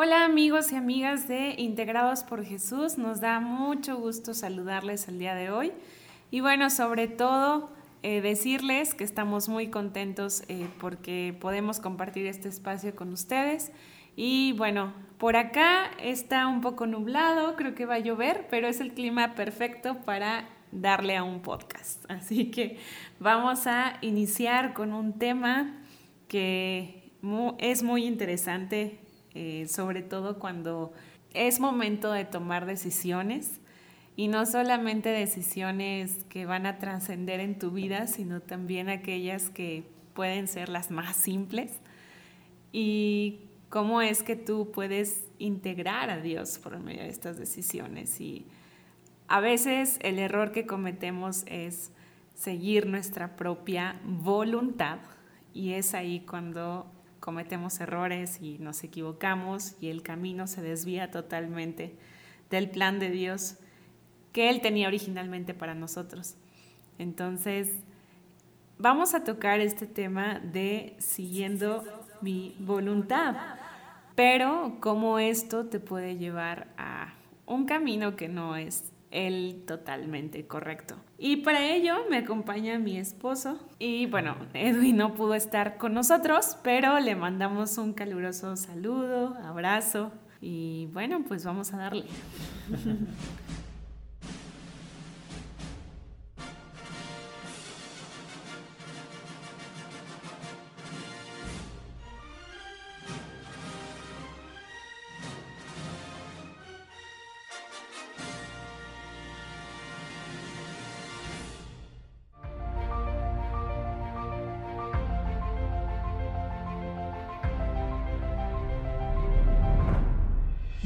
Hola amigos y amigas de Integrados por Jesús, nos da mucho gusto saludarles el día de hoy. Y bueno, sobre todo eh, decirles que estamos muy contentos eh, porque podemos compartir este espacio con ustedes. Y bueno, por acá está un poco nublado, creo que va a llover, pero es el clima perfecto para darle a un podcast. Así que vamos a iniciar con un tema que es muy interesante eh, sobre todo cuando es momento de tomar decisiones y no solamente decisiones que van a trascender en tu vida, sino también aquellas que pueden ser las más simples y cómo es que tú puedes integrar a Dios por medio de estas decisiones. Y a veces el error que cometemos es seguir nuestra propia voluntad y es ahí cuando cometemos errores y nos equivocamos y el camino se desvía totalmente del plan de Dios que Él tenía originalmente para nosotros. Entonces, vamos a tocar este tema de siguiendo mi voluntad, pero cómo esto te puede llevar a un camino que no es el totalmente correcto. Y para ello me acompaña mi esposo y bueno, Edwin no pudo estar con nosotros, pero le mandamos un caluroso saludo, abrazo y bueno, pues vamos a darle.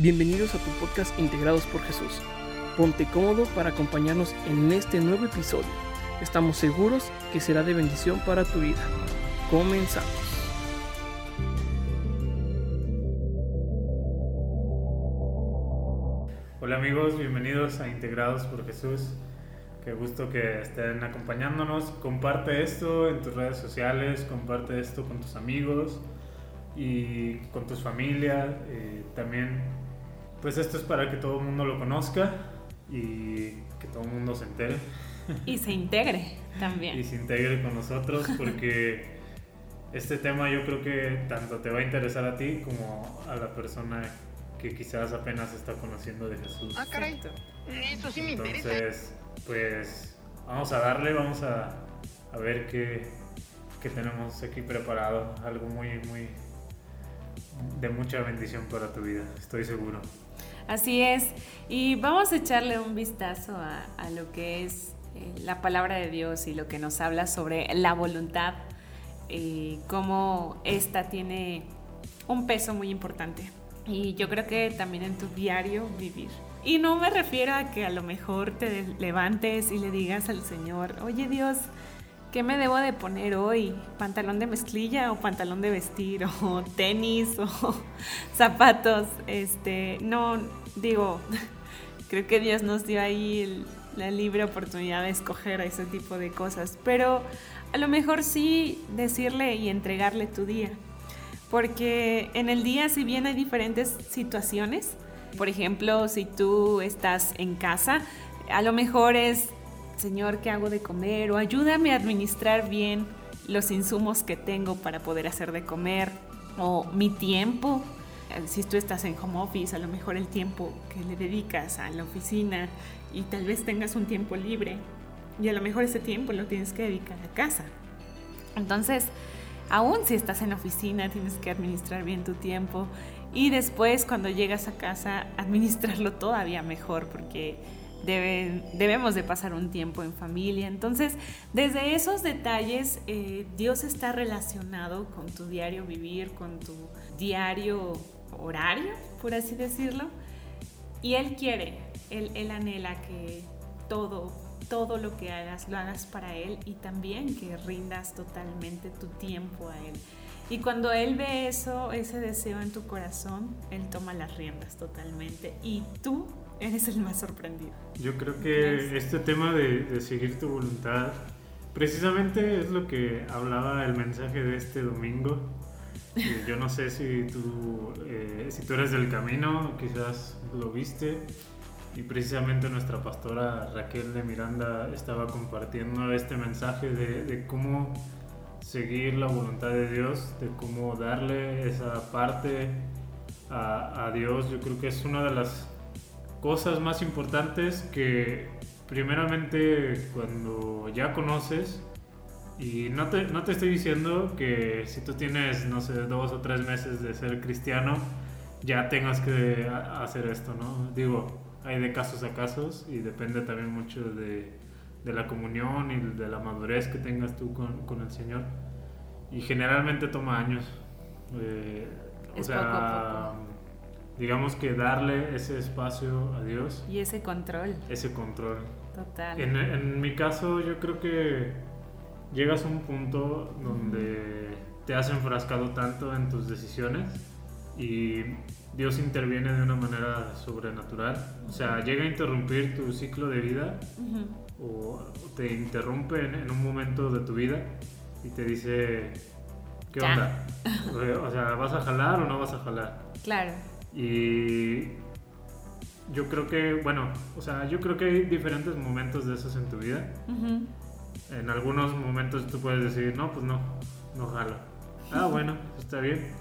Bienvenidos a tu podcast Integrados por Jesús. Ponte cómodo para acompañarnos en este nuevo episodio. Estamos seguros que será de bendición para tu vida. Comenzamos. Hola amigos, bienvenidos a Integrados por Jesús. Qué gusto que estén acompañándonos. Comparte esto en tus redes sociales, comparte esto con tus amigos y con tus familias. Eh, también pues esto es para que todo el mundo lo conozca y que todo el mundo se entere. Y se integre también. y se integre con nosotros porque este tema yo creo que tanto te va a interesar a ti como a la persona que quizás apenas está conociendo de Jesús. Ah, caray. Eso sí me interesa. Entonces, pues vamos a darle, vamos a, a ver qué, qué tenemos aquí preparado. Algo muy, muy de mucha bendición para tu vida, estoy seguro. Así es. Y vamos a echarle un vistazo a, lo que es eh, la palabra de Dios y lo que nos habla sobre la voluntad, y cómo esta tiene un peso muy importante. Y yo creo que también en tu diario vivir. Y no me refiero a que a lo mejor te levantes y le digas al Señor, oye Dios, ¿qué me debo de poner hoy? ¿Pantalón de mezclilla o pantalón de vestir o tenis o zapatos? Este, no, digo, creo que Dios nos dio ahí la libre oportunidad de escoger ese tipo de cosas, pero a lo mejor sí decirle y entregarle tu día, porque en el día si bien hay diferentes situaciones, por ejemplo, si tú estás en casa, a lo mejor es, Señor, ¿qué hago de comer? O ayúdame a administrar bien los insumos que tengo para poder hacer de comer, o mi tiempo, si tú estás en home office, a lo mejor el tiempo que le dedicas a la oficina y tal vez tengas un tiempo libre y a lo mejor ese tiempo lo tienes que dedicar a casa. Entonces, aún si estás en la oficina, tienes que administrar bien tu tiempo y después cuando llegas a casa, administrarlo todavía mejor porque debemos de pasar un tiempo en familia. Entonces, desde esos detalles, eh, Dios está relacionado con tu diario vivir, con tu diario horario, por así decirlo. Y Él quiere, Él, él anhela que todo, todo lo que hagas lo hagas para Él y también que rindas totalmente tu tiempo a Él. Y cuando Él ve eso, ese deseo en tu corazón, Él toma las riendas totalmente y tú eres el más sorprendido. Yo creo que este tema de, de seguir tu voluntad, precisamente es lo que hablaba el mensaje de este domingo yo no sé si tú, eh, si tú eres del camino, quizás lo viste. Y precisamente nuestra pastora Raquel de Miranda estaba compartiendo este mensaje de, de cómo seguir la voluntad de Dios, de cómo darle esa parte a, a Dios. Yo creo que es una de las cosas más importantes que primeramente cuando ya conoces, y no te, no te estoy diciendo que si tú tienes, no sé, dos o tres meses de ser cristiano, ya tengas que hacer esto, ¿no? Digo, hay de casos a casos y depende también mucho de, de la comunión y de la madurez que tengas tú con, con el Señor. Y generalmente toma años. Eh, o sea. Digamos que darle ese espacio a Dios, Y ese control, ese control. total. En, en mi caso, yo creo que llegas a un punto donde te has enfrascado tanto en tus decisiones y Dios interviene de una manera sobrenatural. O sea, llega a interrumpir tu ciclo de vida Ujú. o te interrumpe en, en un momento de tu vida y te dice, ¿qué Ya. onda? O sea, ¿vas a jalar o no vas a jalar? Claro, Y yo creo que, bueno, o sea, yo creo que hay diferentes momentos de esos en tu vida. En algunos momentos tú puedes decir, no, pues no, no jalo. Ah, bueno, está bien.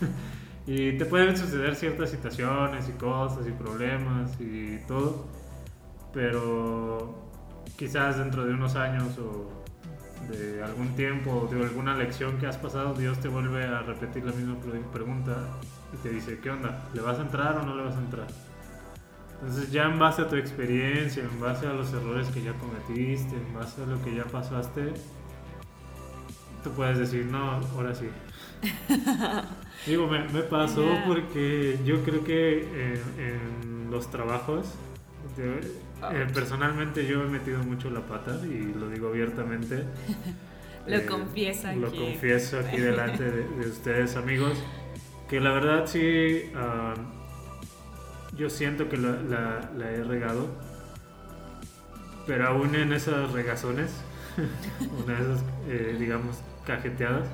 y te pueden suceder ciertas situaciones y cosas y problemas y todo. Pero quizás dentro de unos años o de algún tiempo o de alguna lección que has pasado, Dios te vuelve a repetir la misma pre- pregunta y te dice, ¿qué onda? ¿Le vas a entrar o no le vas a entrar? Entonces ya en base a tu experiencia, en base a los errores que ya cometiste, en base a lo que ya pasaste, tú puedes decir, no, ahora sí. Digo, me, me pasó porque yo creo que en, en los trabajos, de- eh, personalmente yo he metido mucho la pata y lo digo abiertamente. Lo confieso Lo aquí. confieso aquí delante de, de ustedes, amigos. Que la verdad sí, ah, yo siento que la, la- la he regado. Pero aún en esas regazones, una de esas, eh, digamos, cajeteadas,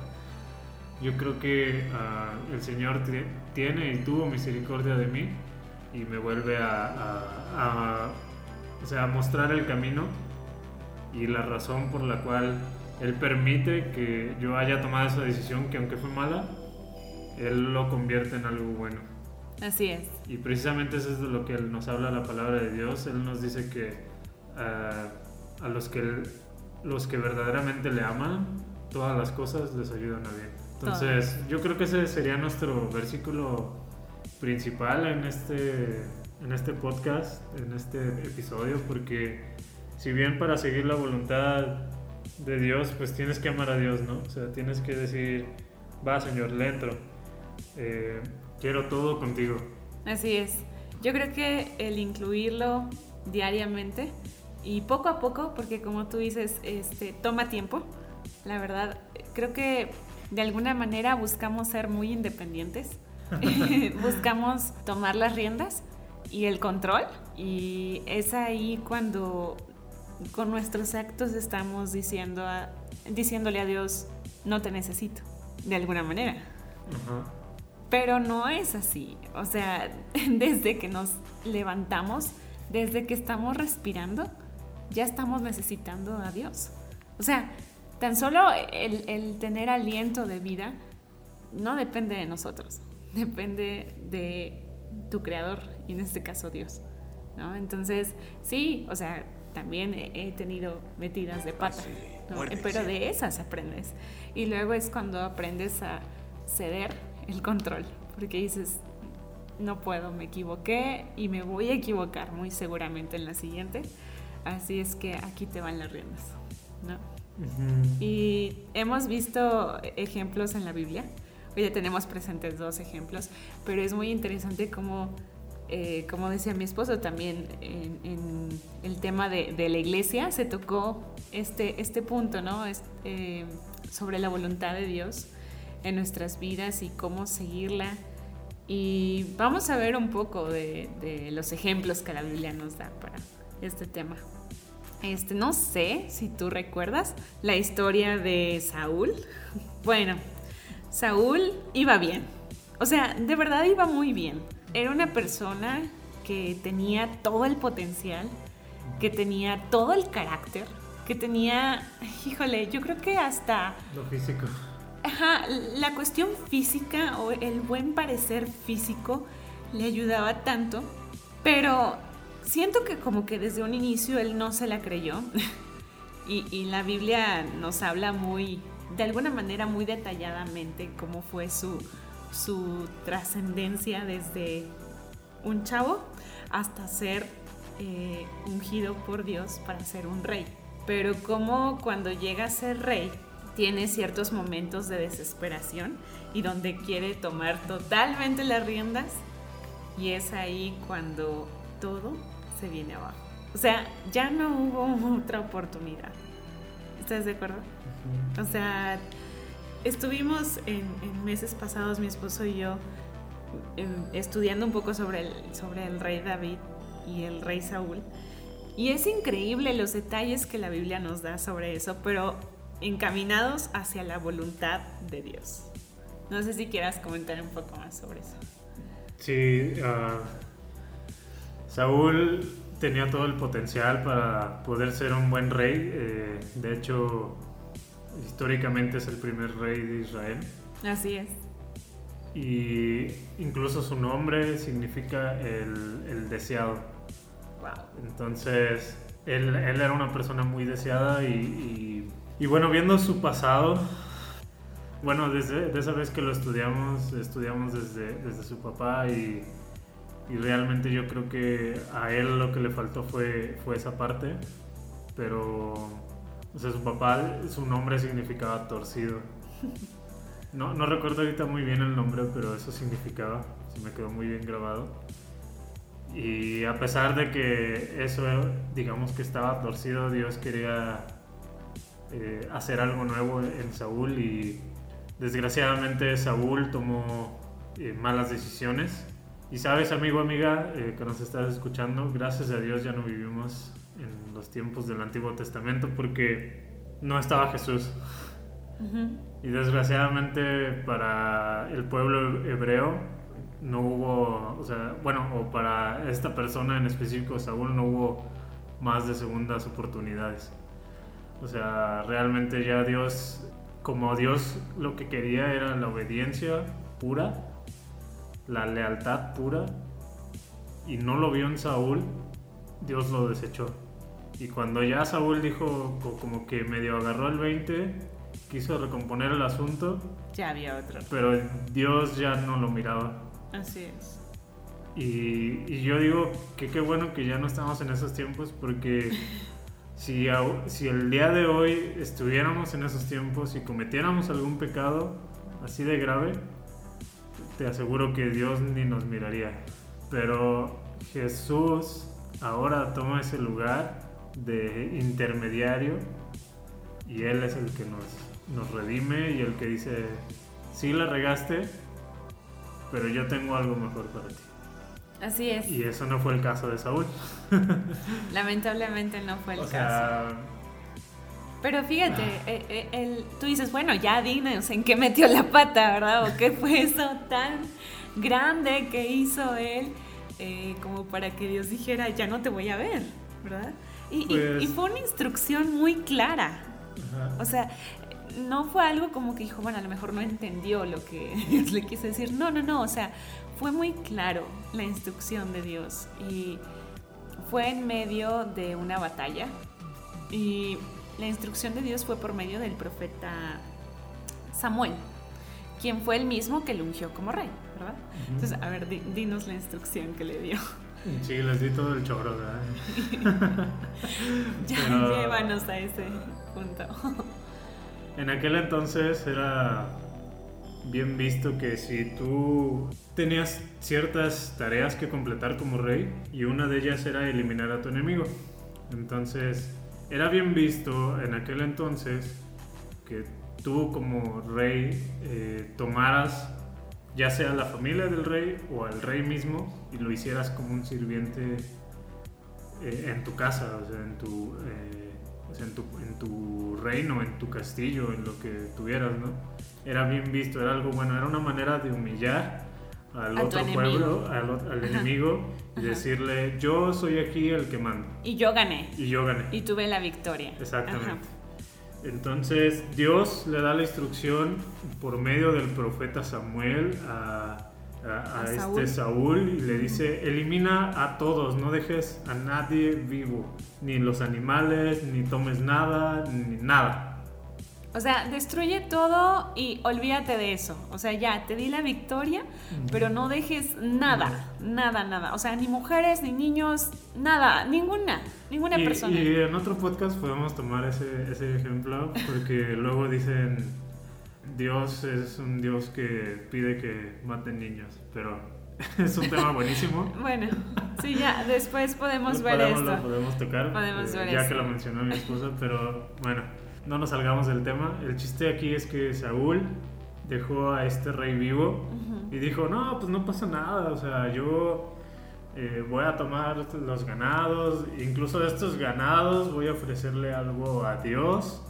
yo creo que ah, el Señor ti- tiene y tuvo misericordia de mí y me vuelve a, a- a- o sea, mostrar el camino y la razón por la cual Él permite que yo haya tomado esa decisión que aunque fue mala, Él lo convierte en algo bueno. Así es. Y precisamente eso es de lo que nos habla la palabra de Dios. Él nos dice que ah, a los que, los que verdaderamente le aman, todas las cosas les ayudan a bien. Entonces, yo creo que ese sería nuestro versículo principal en este, en este podcast, en este episodio, porque si bien para seguir la voluntad de Dios, pues tienes que amar a Dios, ¿no? O sea, tienes que decir, va Señor, le entro. Eh, quiero todo contigo. Así es. Yo creo que el incluirlo diariamente y poco a poco, porque como tú dices, este, toma tiempo. La verdad, creo que de alguna manera buscamos ser muy independientes. buscamos tomar las riendas y el control. Y es ahí cuando con nuestros actos estamos diciendo a- diciéndole a Dios, no te necesito, de alguna manera. Pero no es así. O sea, desde que nos levantamos, desde que estamos respirando, ya estamos necesitando a Dios. O sea, tan solo el, el tener aliento de vida no depende de nosotros, depende de tu creador y en este caso Dios. ¿no? Entonces, sí, o sea, también he, tenido metidas de pata, ¿no? pero de esas aprendes. Y luego es cuando aprendes a ceder el control, porque dices, no puedo, me equivoqué y me voy a equivocar muy seguramente en la siguiente. Así es que aquí te van las riendas. Y hemos visto ejemplos en la Biblia. Hoy ya tenemos presentes dos ejemplos, pero es muy interesante como, eh, como decía mi esposo también, en, en el tema de, de la iglesia se tocó este, este punto, ¿no? Es, eh, sobre la voluntad de Dios en nuestras vidas y cómo seguirla. Y vamos a ver un poco de, de los ejemplos que la Biblia nos da para este tema. Este, no sé si tú recuerdas la historia de Saúl. Bueno, Saúl iba bien. O sea, de verdad iba muy bien. Era una persona que tenía todo el potencial, que tenía todo el carácter, que tenía, híjole, yo creo que hasta... Lo físico. Ajá, la cuestión física o el buen parecer físico le ayudaba tanto, pero siento que como que desde un inicio él no se la creyó. y, y la Biblia nos habla muy, de alguna manera muy detalladamente cómo fue su, su trascendencia desde un chavo hasta ser eh, ungido por Dios para ser un rey. Pero como cuando llega a ser rey, tiene ciertos momentos de desesperación y donde quiere tomar totalmente las riendas y es ahí cuando todo se viene abajo. O sea, ya no hubo otra oportunidad. ¿Estás de acuerdo? O sea, estuvimos en, meses pasados, mi esposo y yo, em, estudiando un poco sobre el, sobre el rey David y el rey Saúl. Y es increíble los detalles que la Biblia nos da sobre eso, pero encaminados hacia la voluntad de Dios. No sé si quieras comentar un poco más sobre eso. Sí, ah, Saúl tenía todo el potencial para poder ser un buen rey. eh, de hecho, históricamente es el primer rey de Israel. Así es. Y incluso su nombre significa el, el deseado. Wow. Entonces, él, él era una persona muy deseada y, y- y bueno, viendo su pasado, bueno, desde de esa vez que lo estudiamos, estudiamos desde, desde su papá y, y realmente yo creo que a él lo que le faltó fue, fue esa parte, pero, o sea, su papá, su nombre significaba torcido. No, no recuerdo ahorita muy bien el nombre, pero eso significaba, se me quedó muy bien grabado. Y a pesar de que eso, digamos que estaba torcido, Dios quería eh, hacer algo nuevo en Saúl y desgraciadamente Saúl tomó eh, malas decisiones. Y sabes, amigo, amiga, eh, que nos estás escuchando, gracias a Dios ya no vivimos en los tiempos del Antiguo Testamento porque no estaba Jesús. Y desgraciadamente para el pueblo hebreo no hubo, o sea, bueno, o para esta persona en específico, Saúl, no hubo más de segundas oportunidades. O sea, realmente ya Dios, como Dios lo que quería era la obediencia pura, la lealtad pura, y no lo vio en Saúl, Dios lo desechó. Y cuando ya Saúl dijo, co- como que medio agarró el 20, quiso recomponer el asunto, Ya había otro. pero Dios ya no lo miraba. Así es. Y, y yo digo que qué bueno que ya no estamos en esos tiempos porque si, si el día de hoy estuviéramos en esos tiempos y cometiéramos algún pecado así de grave, te aseguro que Dios ni nos miraría. Pero Jesús ahora toma ese lugar de intermediario y Él es el que nos, nos redime y el que dice, sí la regaste, pero yo tengo algo mejor para ti. Así es. Y eso no fue el caso de Saúl. Lamentablemente no fue el o caso. sea, Pero fíjate, eh, eh, el- tú dices, bueno, ya dinos en qué metió la pata, ¿verdad? O qué fue eso tan grande que hizo él eh, como para que Dios dijera, ya no te voy a ver, ¿verdad? Y, Pues- y fue una instrucción muy clara. ajá. O sea, no fue algo como que dijo, bueno, a lo mejor no entendió lo que Dios le quiso decir. No, no, no. O sea, fue muy claro la instrucción de Dios. Y fue en medio de una batalla. Y la instrucción de Dios fue por medio del profeta Samuel, quien fue el mismo que lo ungió como rey, ¿verdad? Entonces, a ver, di- dinos la instrucción que le dio. Sí, les di todo el choro, ¿verdad? Ya Pero- llévanos a ese punto. En aquel entonces era bien visto que si tú tenías ciertas tareas que completar como rey y una de ellas era eliminar a tu enemigo. Entonces era bien visto en aquel entonces que tú como rey eh, tomaras ya sea la familia del rey o al rey mismo y lo hicieras como un sirviente eh, en tu casa, o sea, en tu, eh, o sea, en tu, en tu reino, en tu castillo, en lo que tuvieras, ¿no? era bien visto, era algo bueno, era una manera de humillar al otro pueblo, al, enemigo, y decirle, yo soy aquí el que manda. Y yo gané. Y yo gané. Y tuve la victoria. Exactamente. Entonces Dios le da la instrucción por medio del profeta Samuel a, este Saúl y le dice, elimina a todos, no dejes a nadie vivo, ni los animales, ni tomes nada, ni nada. O sea, destruye todo y olvídate de eso. O sea, ya, te di la victoria, pero no dejes nada, nada, nada. O sea, ni mujeres, ni niños, nada, ninguna, ninguna persona. Y en otro podcast podemos tomar ese, ese ejemplo, porque luego dicen, Dios es un Dios que pide que maten niños, pero es un tema buenísimo. bueno, sí, ya, después podemos ver esto. Lo podemos tocar, podemos eh, ver ya que lo mencionó mi esposa, pero bueno no nos salgamos del tema. El chiste aquí es que Saúl dejó a este rey vivo y dijo, no, pues no pasa nada, o sea, yo eh, voy a tomar los ganados, incluso de estos ganados voy a ofrecerle algo a Dios.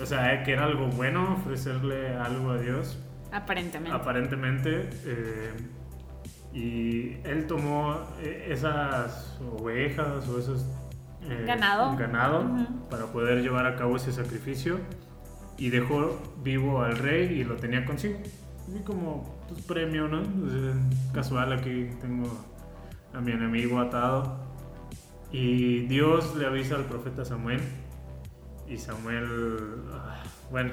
O sea, eh, que era algo bueno ofrecerle algo a Dios. Aparentemente. Aparentemente. Eh, y él tomó esas ovejas o esos eh, ganado, ganado para poder llevar a cabo ese sacrificio y dejó vivo al rey y lo tenía consigo. Y como pues, premio, ¿no? casual aquí tengo a mi enemigo atado. Y Dios le avisa al profeta Samuel. Y Samuel, ah, bueno,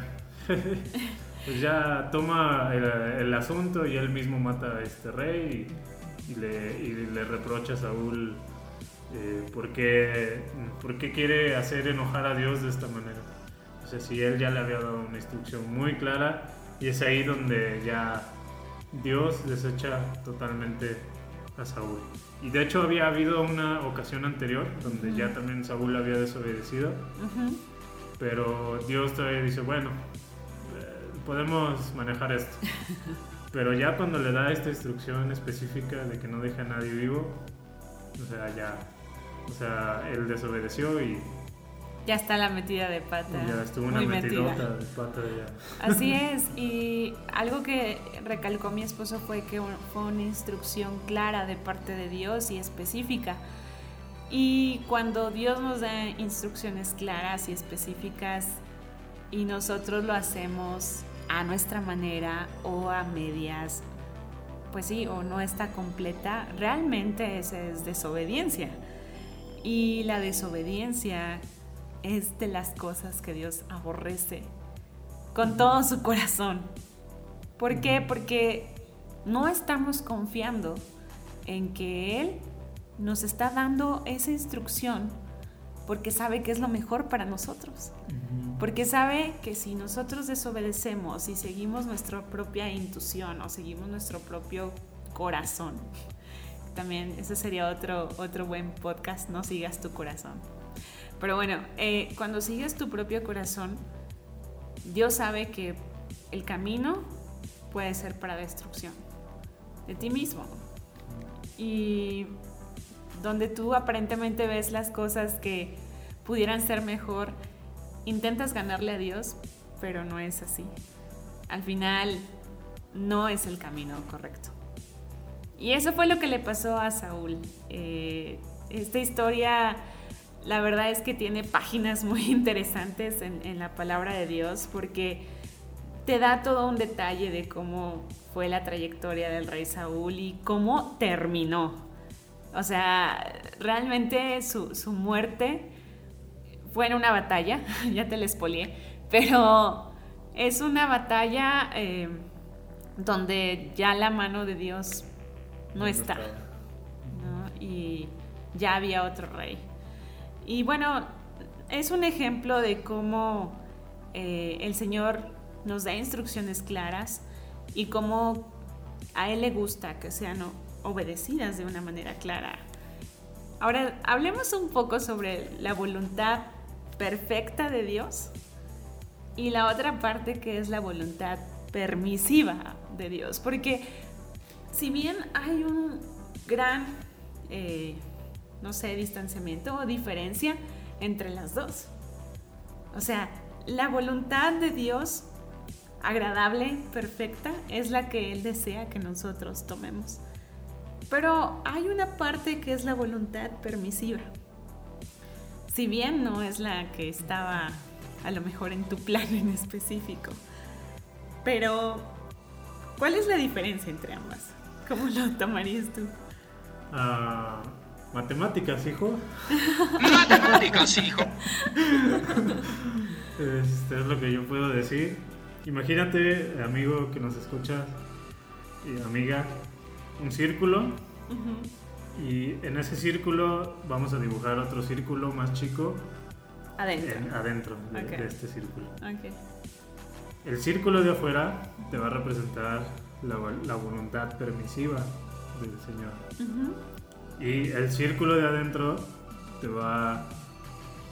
pues ya toma el, asunto y él mismo mata a este rey y, le, y le reprocha a Saúl eh, ¿por, qué, quiere hacer enojar a Dios de esta manera? O sea, si él ya le había dado una instrucción muy clara y es ahí donde ya Dios desecha totalmente a Saúl. Y de hecho había habido una ocasión anterior donde ya también Saúl había desobedecido, pero Dios todavía dice, bueno, eh, podemos manejar esto. Pero ya cuando le da esta instrucción específica de que no deje a nadie vivo, o sea, ya o sea, él desobedeció y... Ya está la metida de pata. Ya estuvo una metidota de pata ya. Así es, y algo que recalcó mi esposo fue que fue una instrucción clara de parte de Dios y específica. Y cuando Dios nos da instrucciones claras y específicas y nosotros lo hacemos a nuestra manera o a medias, pues sí, o no está completa, realmente esa es desobediencia. Y la desobediencia es de las cosas que Dios aborrece con todo su corazón. ¿Por qué? Porque no estamos confiando en que Él nos está dando esa instrucción porque sabe que es lo mejor para nosotros. Porque sabe que si nosotros desobedecemos y seguimos nuestra propia intuición o seguimos nuestro propio corazón, también ese sería otro, otro buen podcast, no sigas tu corazón. Pero bueno, eh, cuando sigues tu propio corazón, Dios sabe que el camino puede ser para destrucción de ti mismo. Y donde tú aparentemente ves las cosas que pudieran ser mejor, intentas ganarle a Dios, pero no es así. Al final, no es el camino correcto. Y eso fue lo que le pasó a Saúl. Eh, esta historia, la verdad es que tiene páginas muy interesantes en, la palabra de Dios porque te da todo un detalle de cómo fue la trayectoria del rey Saúl y cómo terminó. O sea, realmente su, muerte fue en una batalla, ya te la expolié, pero es una batalla eh, donde ya la mano de Dios no está. Y ya había otro rey. Y bueno, es un ejemplo de cómo eh, el Señor nos da instrucciones claras y cómo a Él le gusta que sean obedecidas de una manera clara. Ahora, hablemos un poco sobre la voluntad perfecta de Dios y la otra parte que es la voluntad permisiva de Dios, porque si bien hay un gran, eh, no sé, distanciamiento o diferencia entre las dos. O sea, la voluntad de Dios agradable, perfecta, es la que Él desea que nosotros tomemos. Pero hay una parte que es la voluntad permisiva. Si bien no es la que estaba a lo mejor en tu plan en específico. Pero, ¿cuál es la diferencia entre ambas? ¿Cómo lo tomarías tú? Ah, matemáticas, hijo. Matemáticas, hijo. Este es lo que yo puedo decir. Imagínate, amigo que nos escucha y amiga, un círculo y en ese círculo vamos a dibujar otro círculo más chico Adentro. en- adentro de, este círculo. El círculo de afuera te va a representar la, la voluntad permisiva del Señor. Y el círculo de adentro te va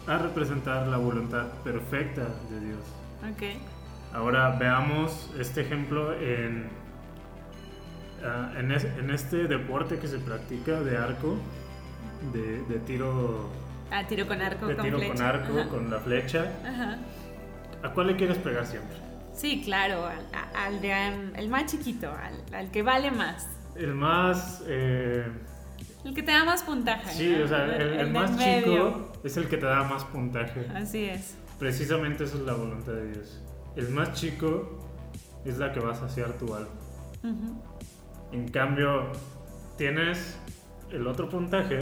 a representar la voluntad perfecta de Dios. Ok. Ahora veamos este ejemplo en, ah, en, es- en este deporte que se practica de arco, de, de tiro, Ah, tiro con arco de con tiro flecha. con arco, Ajá. con la flecha. Ajá. ¿A cuál le quieres pegar siempre? Sí, claro, al, de- más chiquito, al, al que vale más. El más... eh, El que te da más puntaje. sí, ¿no? o sea, el, más chico es el que te da más puntaje. Así es. Precisamente esa es la voluntad de Dios. El más chico es la que va a saciar tu alma. En cambio, tienes el otro puntaje,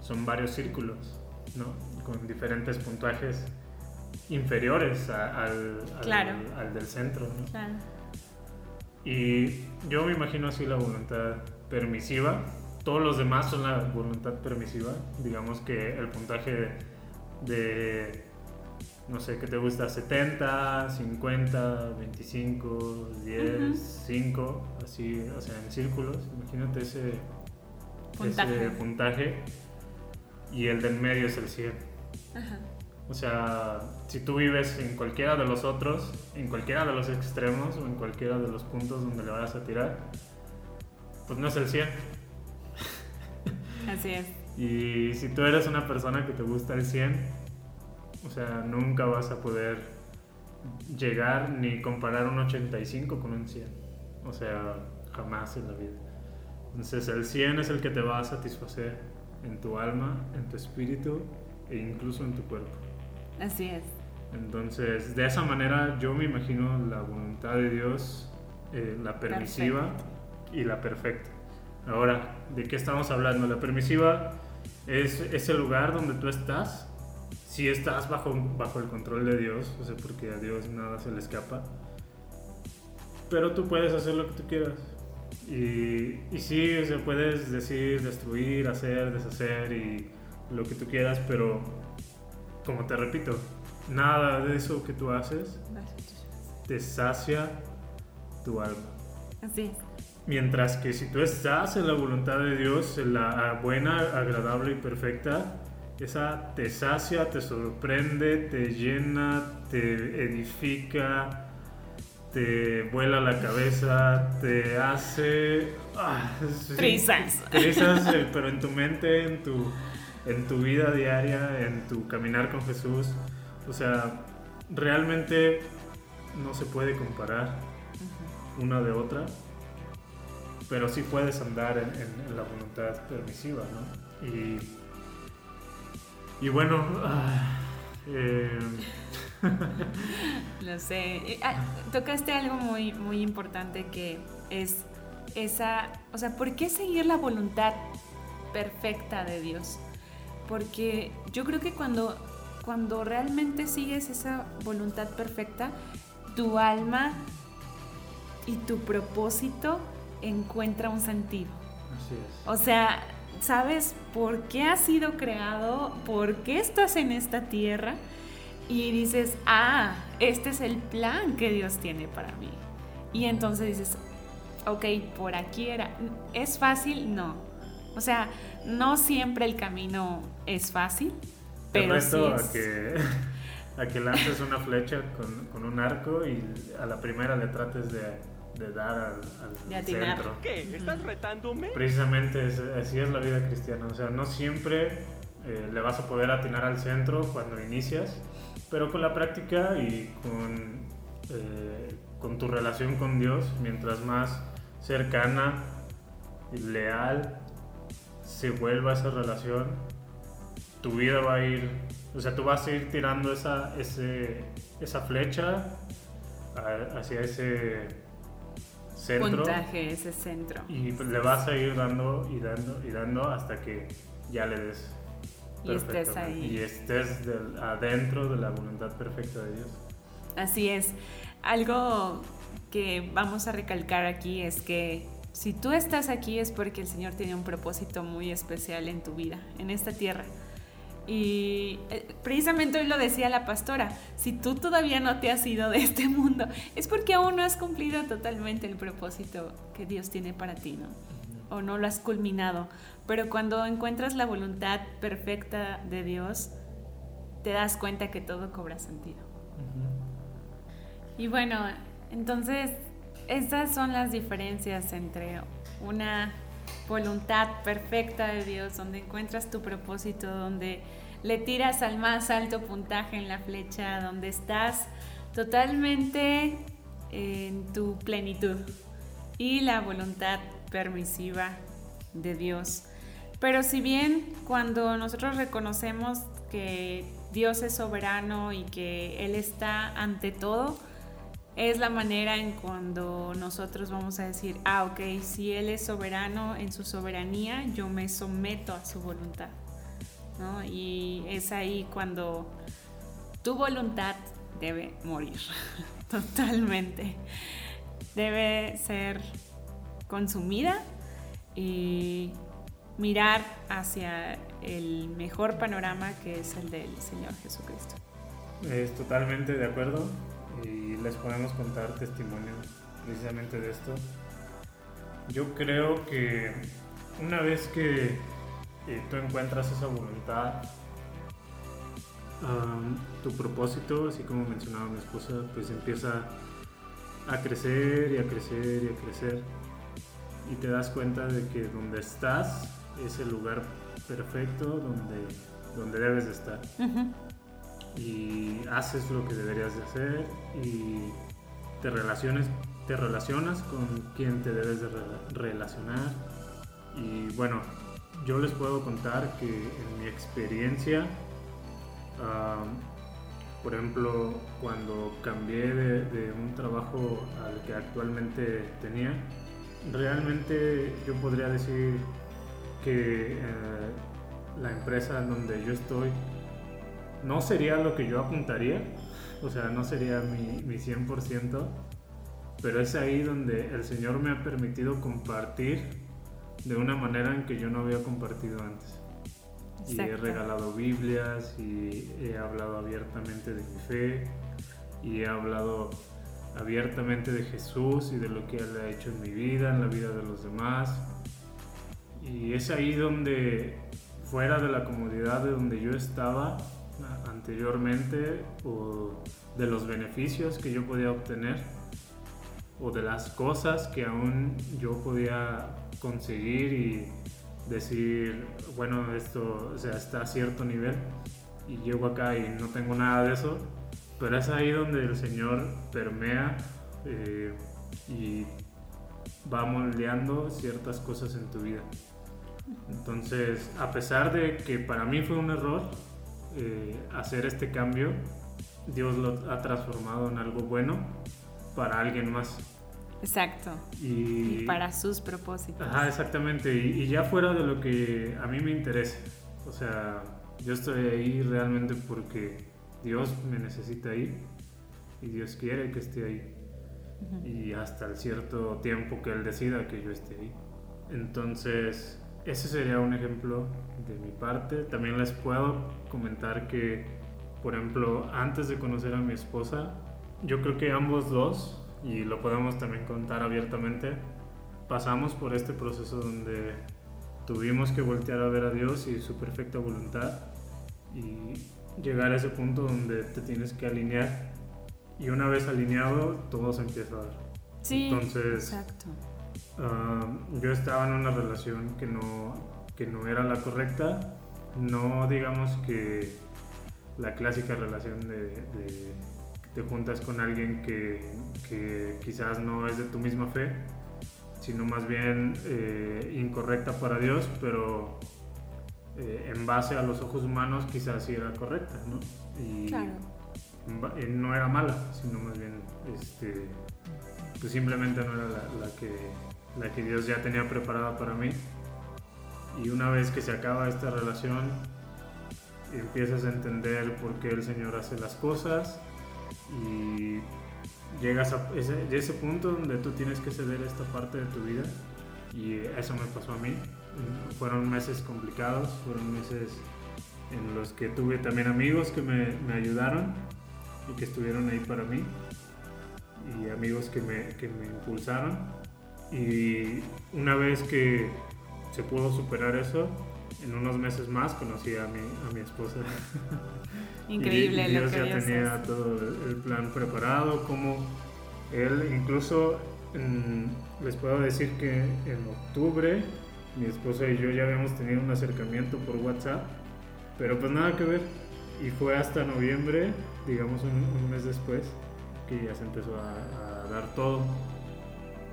son varios círculos, ¿no? Con diferentes puntajes inferiores a- al, al- Claro. al del centro, ¿no? Claro. Y yo me imagino así la voluntad permisiva. Todos los demás son la voluntad permisiva. Digamos que el puntaje de, no sé, ¿qué te gusta? 70, 50, 25, 10, Ujú. 5, así, o sea, en círculos. Imagínate ese Puntaje. ese puntaje. Y el del medio es el 100. Ajá. O sea, si tú vives en cualquiera de los otros, en cualquiera de los extremos o en cualquiera de los puntos donde le vayas a tirar, pues no es el 100. Así es. Y si tú eres una persona que te gusta el 100, o sea, nunca vas a poder llegar ni comparar un 85 con un 100. O sea, jamás en la vida. Entonces el 100 es el que te va a satisfacer en tu alma, en tu espíritu e incluso en tu cuerpo. Así es. Entonces, de esa manera yo me imagino la voluntad de Dios, eh, la permisiva y la perfecta. Ahora, ¿de qué estamos hablando? La permisiva es ese lugar donde tú estás, si estás bajo, bajo el control de Dios, o sea, porque a Dios nada se le escapa, pero tú puedes hacer lo que tú quieras. Y, y sí, o sea, puedes decir, destruir, hacer, deshacer y lo que tú quieras, pero como te repito, nada de eso que tú haces te sacia tu alma. Así es. Mientras que si tú estás en la voluntad de Dios, en la buena, agradable y perfecta, esa te sacia, te sorprende, te llena, te edifica, te vuela la cabeza, te hace... ah, Trizas. trizas, eh, pero en tu mente, en tu, en tu vida diaria, en tu caminar con Jesús. O sea, realmente no se puede comparar una de otra, pero sí puedes andar en, en- en la voluntad permisiva, ¿no? Y, y bueno, ah, eh, Lo sé. Eh, ah, tocaste algo muy, muy importante que es esa, o sea, ¿por qué seguir la voluntad perfecta de Dios? Porque yo creo que cuando, cuando realmente sigues esa voluntad perfecta, tu alma y tu propósito encuentra un sentido. así es. O sea, sabes por qué has sido creado, por qué estás en esta tierra y dices, ah, este es el plan que Dios tiene para mí. Y entonces dices, ok, por aquí era. ¿Es fácil? No. O sea, no siempre el camino es fácil, Te pero sí reto es. a que, a que lances una flecha con, con un arco y a la primera le trates de, de dar al, al De atinar. centro. ¿Qué? ¿Estás retándome? Precisamente es- así es la vida cristiana. O sea, no siempre eh, le vas a poder atinar al centro cuando inicias, pero con la práctica y con eh, con tu relación con Dios, mientras más cercana y leal se vuelva esa relación, tu vida va a ir, o sea, tú vas a ir tirando esa, ese, esa flecha hacia ese centro Puntaje, ese centro. y le vas a ir dando y dando y dando hasta que ya le des Y estés ahí. y estés del- adentro de la voluntad perfecta de Dios. Así es. Algo que vamos a recalcar aquí es que si tú estás aquí es porque el Señor tiene un propósito muy especial en tu vida, en esta tierra. Y eh, precisamente hoy lo decía la pastora, si tú todavía no te has ido de este mundo, es porque aún no has cumplido totalmente el propósito que Dios tiene para ti, ¿no? O no lo has culminado. Pero cuando encuentras la voluntad perfecta de Dios, te das cuenta que todo cobra sentido. Y bueno, entonces estas son las diferencias entre una voluntad perfecta de Dios, donde encuentras tu propósito, donde le tiras al más alto puntaje en la flecha, donde estás totalmente en tu plenitud y la voluntad permisiva de Dios. Pero si bien cuando nosotros reconocemos que Dios es soberano y que Él está ante todo, es la manera en cuando nosotros vamos a decir, ah, ok, si Él es soberano en su soberanía, yo me someto a su voluntad. ¿no? Y es ahí cuando tu voluntad debe morir, totalmente. Debe ser consumida y mirar hacia el mejor panorama que es el del Señor Jesucristo. Es totalmente de acuerdo y les podemos contar testimonio precisamente de esto. Yo creo que una vez que eh, tú encuentras esa voluntad, tu propósito, así como mencionaba mi esposa, pues empieza a crecer y a crecer y a crecer. Y te das cuenta de que donde estás es el lugar perfecto donde, donde debes de estar y haces lo que deberías de hacer y te relaciones te relacionas con quien te debes de re- relacionar. Y bueno yo les puedo contar que en mi experiencia por ejemplo cuando cambié de, un trabajo al que actualmente tenía realmente yo podría decir que eh, la empresa donde yo estoy no sería lo que yo apuntaría, o sea, no sería mi, mi 100%, pero es ahí donde el Señor me ha permitido compartir de una manera en que yo no había compartido antes. Y he regalado Biblias y he hablado abiertamente de mi fe y he hablado abiertamente de Jesús y de lo que Él ha hecho en mi vida, en la vida de los demás. Y es ahí donde, fuera de la comodidad de donde yo estaba anteriormente, o de los beneficios que yo podía obtener, o de las cosas que aún yo podía conseguir y decir, bueno, esto o sea, está a cierto nivel, y llego acá y no tengo nada de eso, pero es ahí donde el Señor permea eh, y va moldeando ciertas cosas en tu vida. Entonces, a pesar de que para mí fue un error eh, hacer este cambio, Dios lo ha transformado en algo bueno para alguien más. Exacto. Y, Y para sus propósitos. Ajá, exactamente. Y, y ya fuera de lo que a mí me interesa. O sea, yo estoy ahí realmente porque Dios me necesita ahí y Dios quiere que esté ahí. Y hasta el cierto tiempo que Él decida que yo esté ahí. Entonces, ese sería un ejemplo de mi parte. También les puedo comentar que, por ejemplo, antes de conocer a mi esposa, yo creo que ambos dos, y lo podemos también contar abiertamente, pasamos por este proceso donde tuvimos que voltear a ver a Dios y su perfecta voluntad y llegar a ese punto donde te tienes que alinear y una vez alineado todo se empieza a dar. Sí, Entonces, exacto. Ah, yo estaba en una relación que no, que no era la correcta, no digamos que la clásica relación de, de te juntas con alguien que, que quizás no es de tu misma fe, sino más bien eh, incorrecta para Dios, pero eh, en base a los ojos humanos quizás sí era correcta, ¿no? Y Claro. eh, no era mala, sino más bien este, pues simplemente no era la, la que, la que Dios ya tenía preparada para mí. Y una vez que se acaba esta relación, empiezas a entender por qué el Señor hace las cosas y llegas a ese, punto donde tú tienes que ceder esta parte de tu vida y eso me pasó a mí. Fueron meses complicados, fueron meses en los que tuve también amigos que me, me ayudaron y que estuvieron ahí para mí y amigos que me, que me impulsaron y una vez que se pudo superar eso, en unos meses más conocí a mi, a mi esposa. Increíble y, y lo Dios que ya tenía todo el plan preparado, como él incluso les puedo decir que en octubre mi esposa y yo ya habíamos tenido un acercamiento por WhatsApp, pero pues nada que ver. Y fue hasta noviembre, digamos un, un mes después, que ya se empezó a, a dar todo.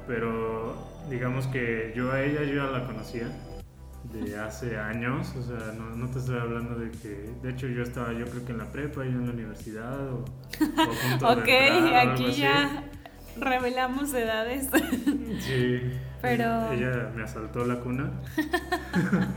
Pero digamos que yo a ella yo ya la conocía de hace años, o sea, no, no te estoy hablando de que, de hecho yo estaba yo creo que en la prepa, yo en la universidad o, o Ok, entrar aquí así. ya revelamos edades. Sí. Pero- Ella me asaltó la cuna.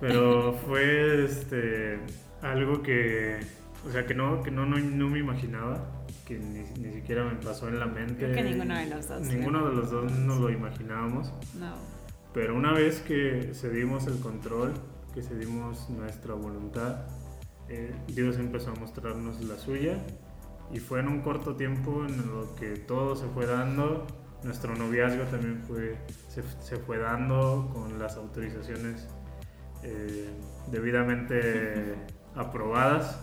Pero fue este algo que. O sea que no, que no, no, no me imaginaba. Que ni, ni siquiera me pasó en la mente. Creo que ninguno de los dos. Ninguno de los dos nos lo imaginábamos. No. Pero una vez que cedimos el control, que cedimos nuestra voluntad, eh, Dios empezó a mostrarnos la suya y fue en un corto tiempo en lo que todo se fue dando. Nuestro noviazgo también fue, se, se fue dando con las autorizaciones eh, debidamente aprobadas.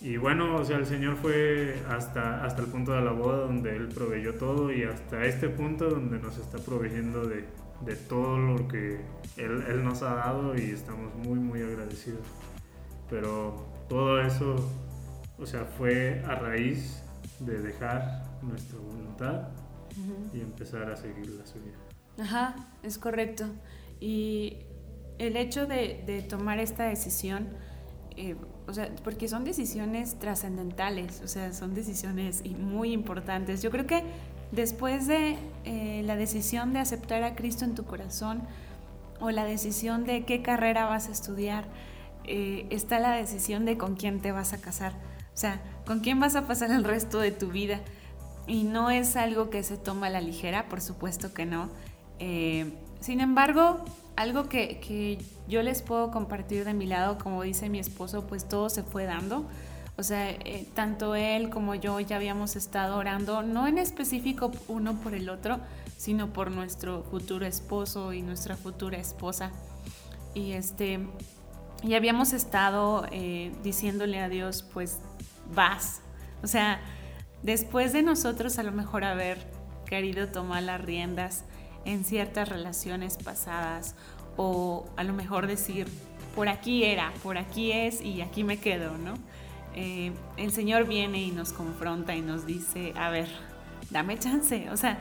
Y bueno, o sea, el Señor fue hasta, hasta el punto de la boda donde Él proveyó todo y hasta este punto donde nos está proveyendo de, de todo lo que él, él nos ha dado y estamos muy, muy agradecidos. Pero todo eso, o sea, fue a raíz de dejar nuestra voluntad y empezar a seguir la suya. Ajá, es correcto. Y el hecho de, de tomar esta decisión, eh, o sea, porque son decisiones trascendentales, o sea, son decisiones muy importantes. Yo creo que después de eh, la decisión de aceptar a Cristo en tu corazón o la decisión de qué carrera vas a estudiar, eh, está la decisión de con quién te vas a casar. O sea, con quién vas a pasar el resto de tu vida. Y no es algo que se toma a la ligera, por supuesto que no. Eh, sin embargo, algo que, que yo les puedo compartir de mi lado, como dice mi esposo, pues todo se fue dando. O sea, eh, tanto él como yo ya habíamos estado orando, no en específico uno por el otro, sino por nuestro futuro esposo y nuestra futura esposa. Y este, y habíamos estado eh, diciéndole a Dios, pues vas. O sea, después de nosotros a lo mejor haber querido tomar las riendas en ciertas relaciones pasadas o a lo mejor decir, por aquí era, por aquí es y aquí me quedo, ¿no? Eh, el Señor viene y nos confronta y nos dice, a ver, dame chance, o sea,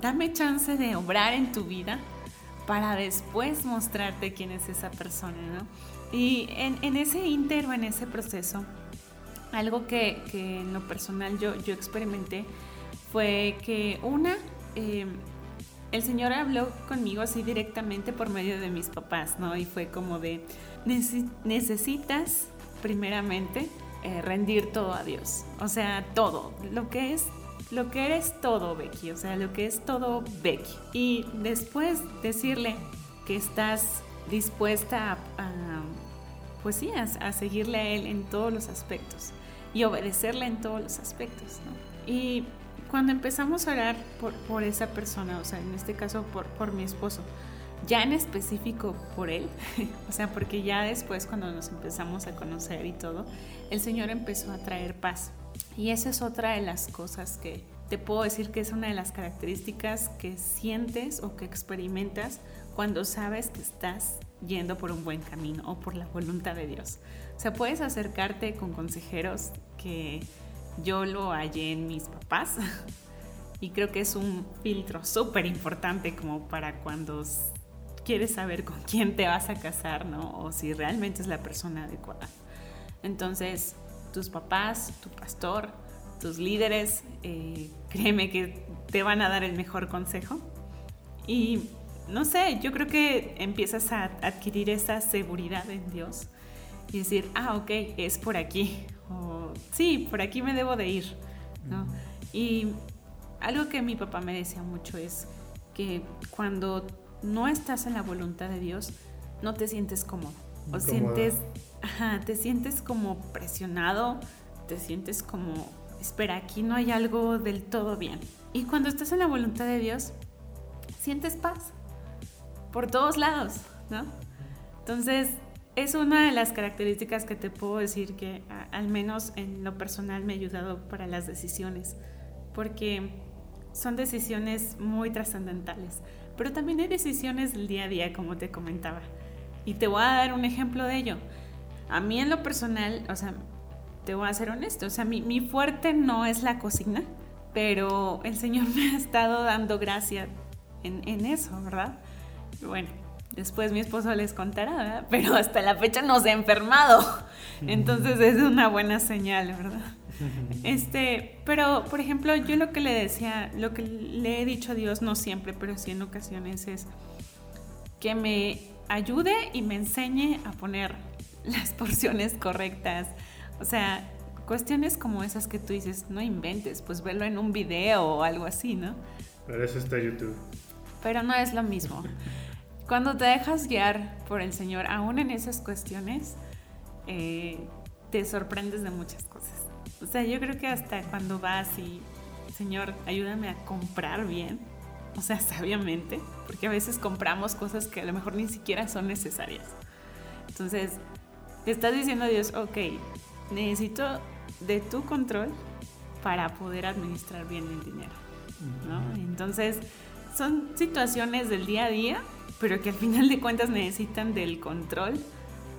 dame chance de obrar en tu vida para después mostrarte quién es esa persona, ¿no? Y en, en ese inter o en ese proceso, algo que, que en lo personal yo, yo experimenté fue que una, eh, el Señor habló conmigo así directamente por medio de mis papás, ¿no? Y fue como de, "Nece- necesitas primeramente eh, rendir todo a Dios, o sea, todo, lo que es, lo que eres todo, Becky, o sea, lo que es todo, Becky. Y después decirle que estás dispuesta a, a, pues sí, a, a seguirle a Él en todos los aspectos y obedecerle en todos los aspectos, ¿no? Y cuando empezamos a orar por, por esa persona, o sea, en este caso por, por mi esposo, ya en específico por él, o sea, porque ya después cuando nos empezamos a conocer y todo, el Señor empezó a traer paz. Y esa es otra de las cosas que te puedo decir que es una de las características que sientes o que experimentas cuando sabes que estás yendo por un buen camino o por la voluntad de Dios. O sea, puedes acercarte con consejeros que yo lo hallé en mis papás y creo que es un filtro súper importante como para cuando quieres saber con quién te vas a casar, ¿no? O si realmente es la persona adecuada. Entonces, tus papás, tu pastor, tus líderes, eh, créeme que te van a dar el mejor consejo. Y no sé, yo creo que empiezas a adquirir esa seguridad en Dios y decir, ah, ok, es por aquí. O sí, por aquí me debo de ir. ¿no? Y algo que mi papá me decía mucho es que cuando no estás en la voluntad de Dios, no te sientes cómodo. O sientes, ajá, te sientes como presionado, te sientes como, espera, aquí no hay algo del todo bien. Y cuando estás en la voluntad de Dios, sientes paz por todos lados, ¿no? Entonces, es una de las características que te puedo decir que al menos en lo personal me ha ayudado para las decisiones, porque son decisiones muy trascendentales, pero también hay decisiones del día a día, como te comentaba. Y te voy a dar un ejemplo de ello. A mí en lo personal, o sea, te voy a ser honesto, o sea, mi, mi fuerte no es la cocina, pero el Señor me ha estado dando gracia en, en eso, ¿verdad? Bueno, después mi esposo les contará, ¿verdad? Pero hasta la fecha no se ha enfermado. Entonces es una buena señal, ¿verdad? Este, pero por ejemplo, yo lo que le decía, lo que le he dicho a Dios, no siempre, pero sí en ocasiones es que me ayude y me enseñe a poner las porciones correctas. O sea, cuestiones como esas que tú dices, no inventes, pues verlo en un video o algo así, ¿no? Pero eso está YouTube. Pero no es lo mismo. Cuando te dejas guiar por el Señor, aún en esas cuestiones, eh, te sorprendes de muchas cosas. O sea, yo creo que hasta cuando vas y, Señor, ayúdame a comprar bien, o sea, sabiamente, porque a veces compramos cosas que a lo mejor ni siquiera son necesarias. Entonces, te estás diciendo a Dios, ok, necesito de tu control para poder administrar bien el dinero. ¿no? Entonces, son situaciones del día a día, pero que al final de cuentas necesitan del control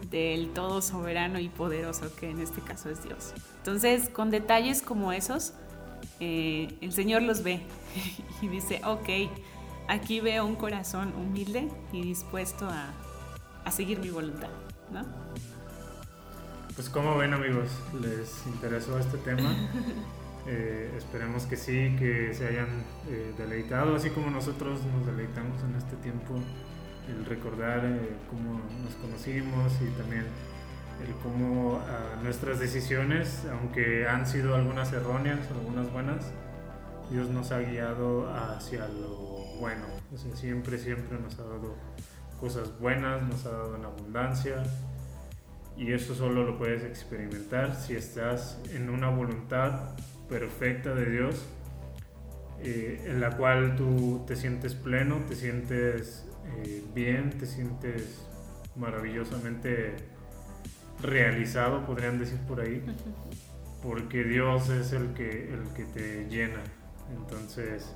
del todo soberano y poderoso, que en este caso es Dios. Entonces, con detalles como esos, eh, el Señor los ve y dice, ok, aquí veo un corazón humilde y dispuesto a, a seguir mi voluntad, ¿no? Pues como ven amigos, ¿les interesó este tema? Eh, esperemos que sí, que se hayan eh, deleitado, así como nosotros nos deleitamos en este tiempo, el recordar eh, cómo nos conocimos y también el cómo ah, nuestras decisiones, aunque han sido algunas erróneas, algunas buenas, Dios nos ha guiado hacia lo bueno. O sea, siempre, siempre nos ha dado cosas buenas, nos ha dado en abundancia. Y eso solo lo puedes experimentar si estás en una voluntad perfecta de Dios, eh, en la cual tú te sientes pleno, te sientes eh, bien, te sientes maravillosamente realizado, podrían decir por ahí, porque Dios es el que, el que te llena. Entonces,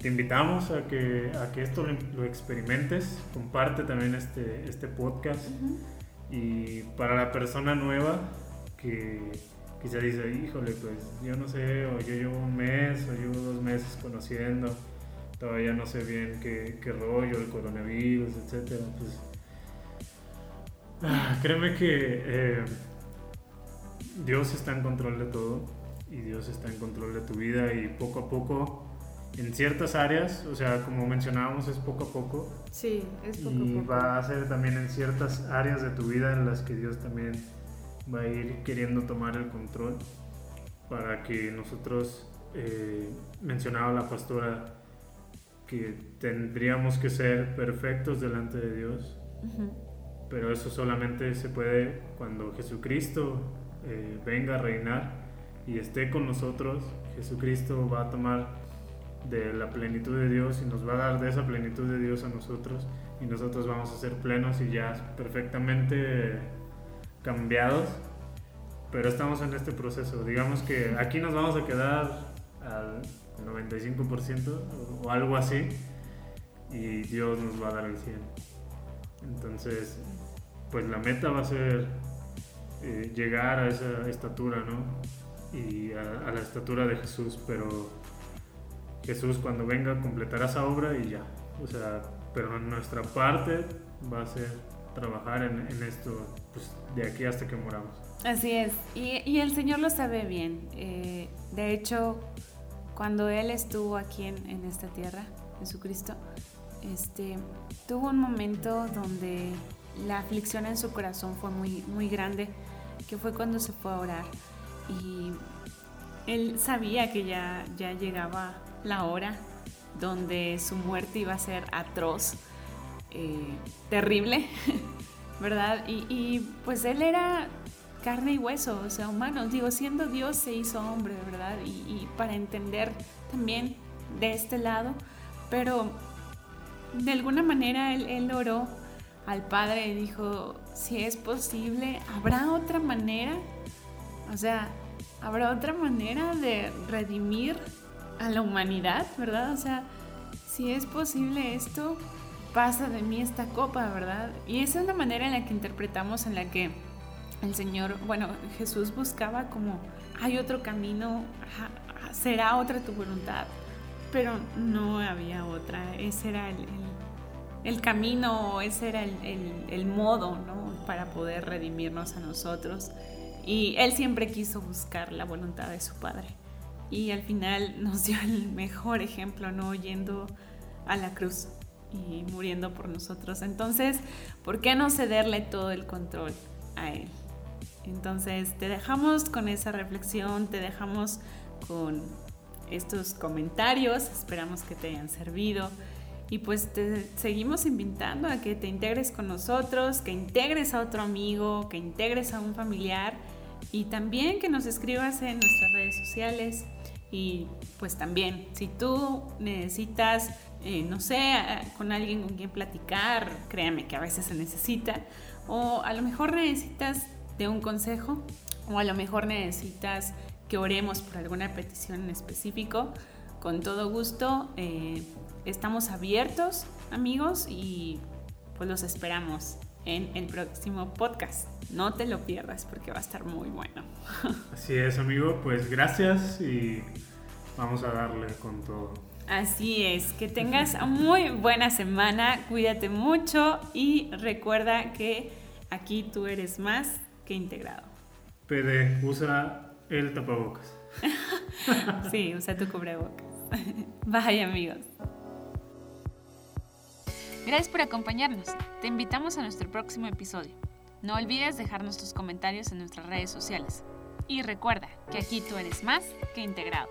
te invitamos a que, a que esto lo, experimentes, comparte también este, este podcast y para la persona nueva que quizá dice, híjole, pues yo no sé, o yo llevo un mes, o llevo dos meses conociendo, todavía no sé bien qué, qué rollo, el coronavirus, etcétera. Pues, ah, créeme que eh, Dios está en control de todo y Dios está en control de tu vida y poco a poco en ciertas áreas, o sea, como mencionábamos, es poco a poco. Sí, es poco a poco. Y va a ser también en ciertas áreas de tu vida en las que Dios también va a ir queriendo tomar el control para que nosotros, eh, mencionaba la pastora, que tendríamos que ser perfectos delante de Dios, pero eso solamente se puede cuando Jesucristo eh, venga a reinar y esté con nosotros. Jesucristo va a tomar de la plenitud de Dios y nos va a dar de esa plenitud de Dios a nosotros y nosotros vamos a ser plenos y ya perfectamente cambiados, pero estamos en este proceso. Digamos que aquí nos vamos a quedar al 95% o algo así y Dios nos va a dar el 100%. Entonces, pues la meta va a ser eh, llegar a esa estatura, ¿no? y a, la estatura de Jesús, pero Jesús cuando venga completará esa obra y ya. O sea, pero nuestra parte va a ser trabajar en esto pues, de aquí hasta que moramos. Así es, y, el Señor lo sabe bien. Eh, de hecho, cuando Él estuvo aquí en, en esta tierra, Jesucristo, este, tuvo un momento donde la aflicción en su corazón fue muy, muy grande, que fue cuando se fue a orar. Y él sabía que ya, ya llegaba la hora donde su muerte iba a ser atroz, eh, terrible, ¿verdad? Y, y, pues él era carne y hueso, o sea, humano. Digo, siendo Dios se hizo hombre, ¿verdad? Y, para entender también de este lado, pero de alguna manera él, él oró al Padre y dijo, si es posible, ¿habrá otra manera? O sea, ¿habrá otra manera de redimir a la humanidad, verdad? O sea, si es posible esto, pasa de mí esta copa, ¿verdad? Y esa es la manera en la que interpretamos, en la que el Señor, bueno, Jesús buscaba como, hay otro camino, será otra tu voluntad, pero no había otra, ese era el, el, el camino, ese era el, el, modo, ¿no? Para poder redimirnos a nosotros. Y Él siempre quiso buscar la voluntad de su Padre y al final nos dio el mejor ejemplo, ¿no? Yendo a la cruz y muriendo por nosotros. Entonces, ¿por qué no cederle todo el control a Él? Entonces, te dejamos con esa reflexión, te dejamos con estos comentarios, esperamos que te hayan servido. Y pues te seguimos invitando a que te integres con nosotros, que integres a otro amigo, que integres a un familiar y también que nos escribas en nuestras redes sociales. Y pues también, si tú necesitas, eh, no sé, con alguien con quien platicar, créame que a veces se necesita, o a lo mejor necesitas de un consejo, o a lo mejor necesitas que oremos por alguna petición en específico, con todo gusto eh, estamos abiertos, amigos, y pues los esperamos en el próximo podcast. No te lo pierdas porque va a estar muy bueno. Así es, amigo. Pues gracias y vamos a darle con todo. Así es, que tengas muy buena semana, cuídate mucho y recuerda que aquí tú eres más que integrado. PD, usa el tapabocas. sí, usa tu cubrebocas. Bye amigos. Gracias por acompañarnos. Te invitamos a nuestro próximo episodio. No olvides dejarnos tus comentarios en nuestras redes sociales. Y recuerda que aquí tú eres más que integrado.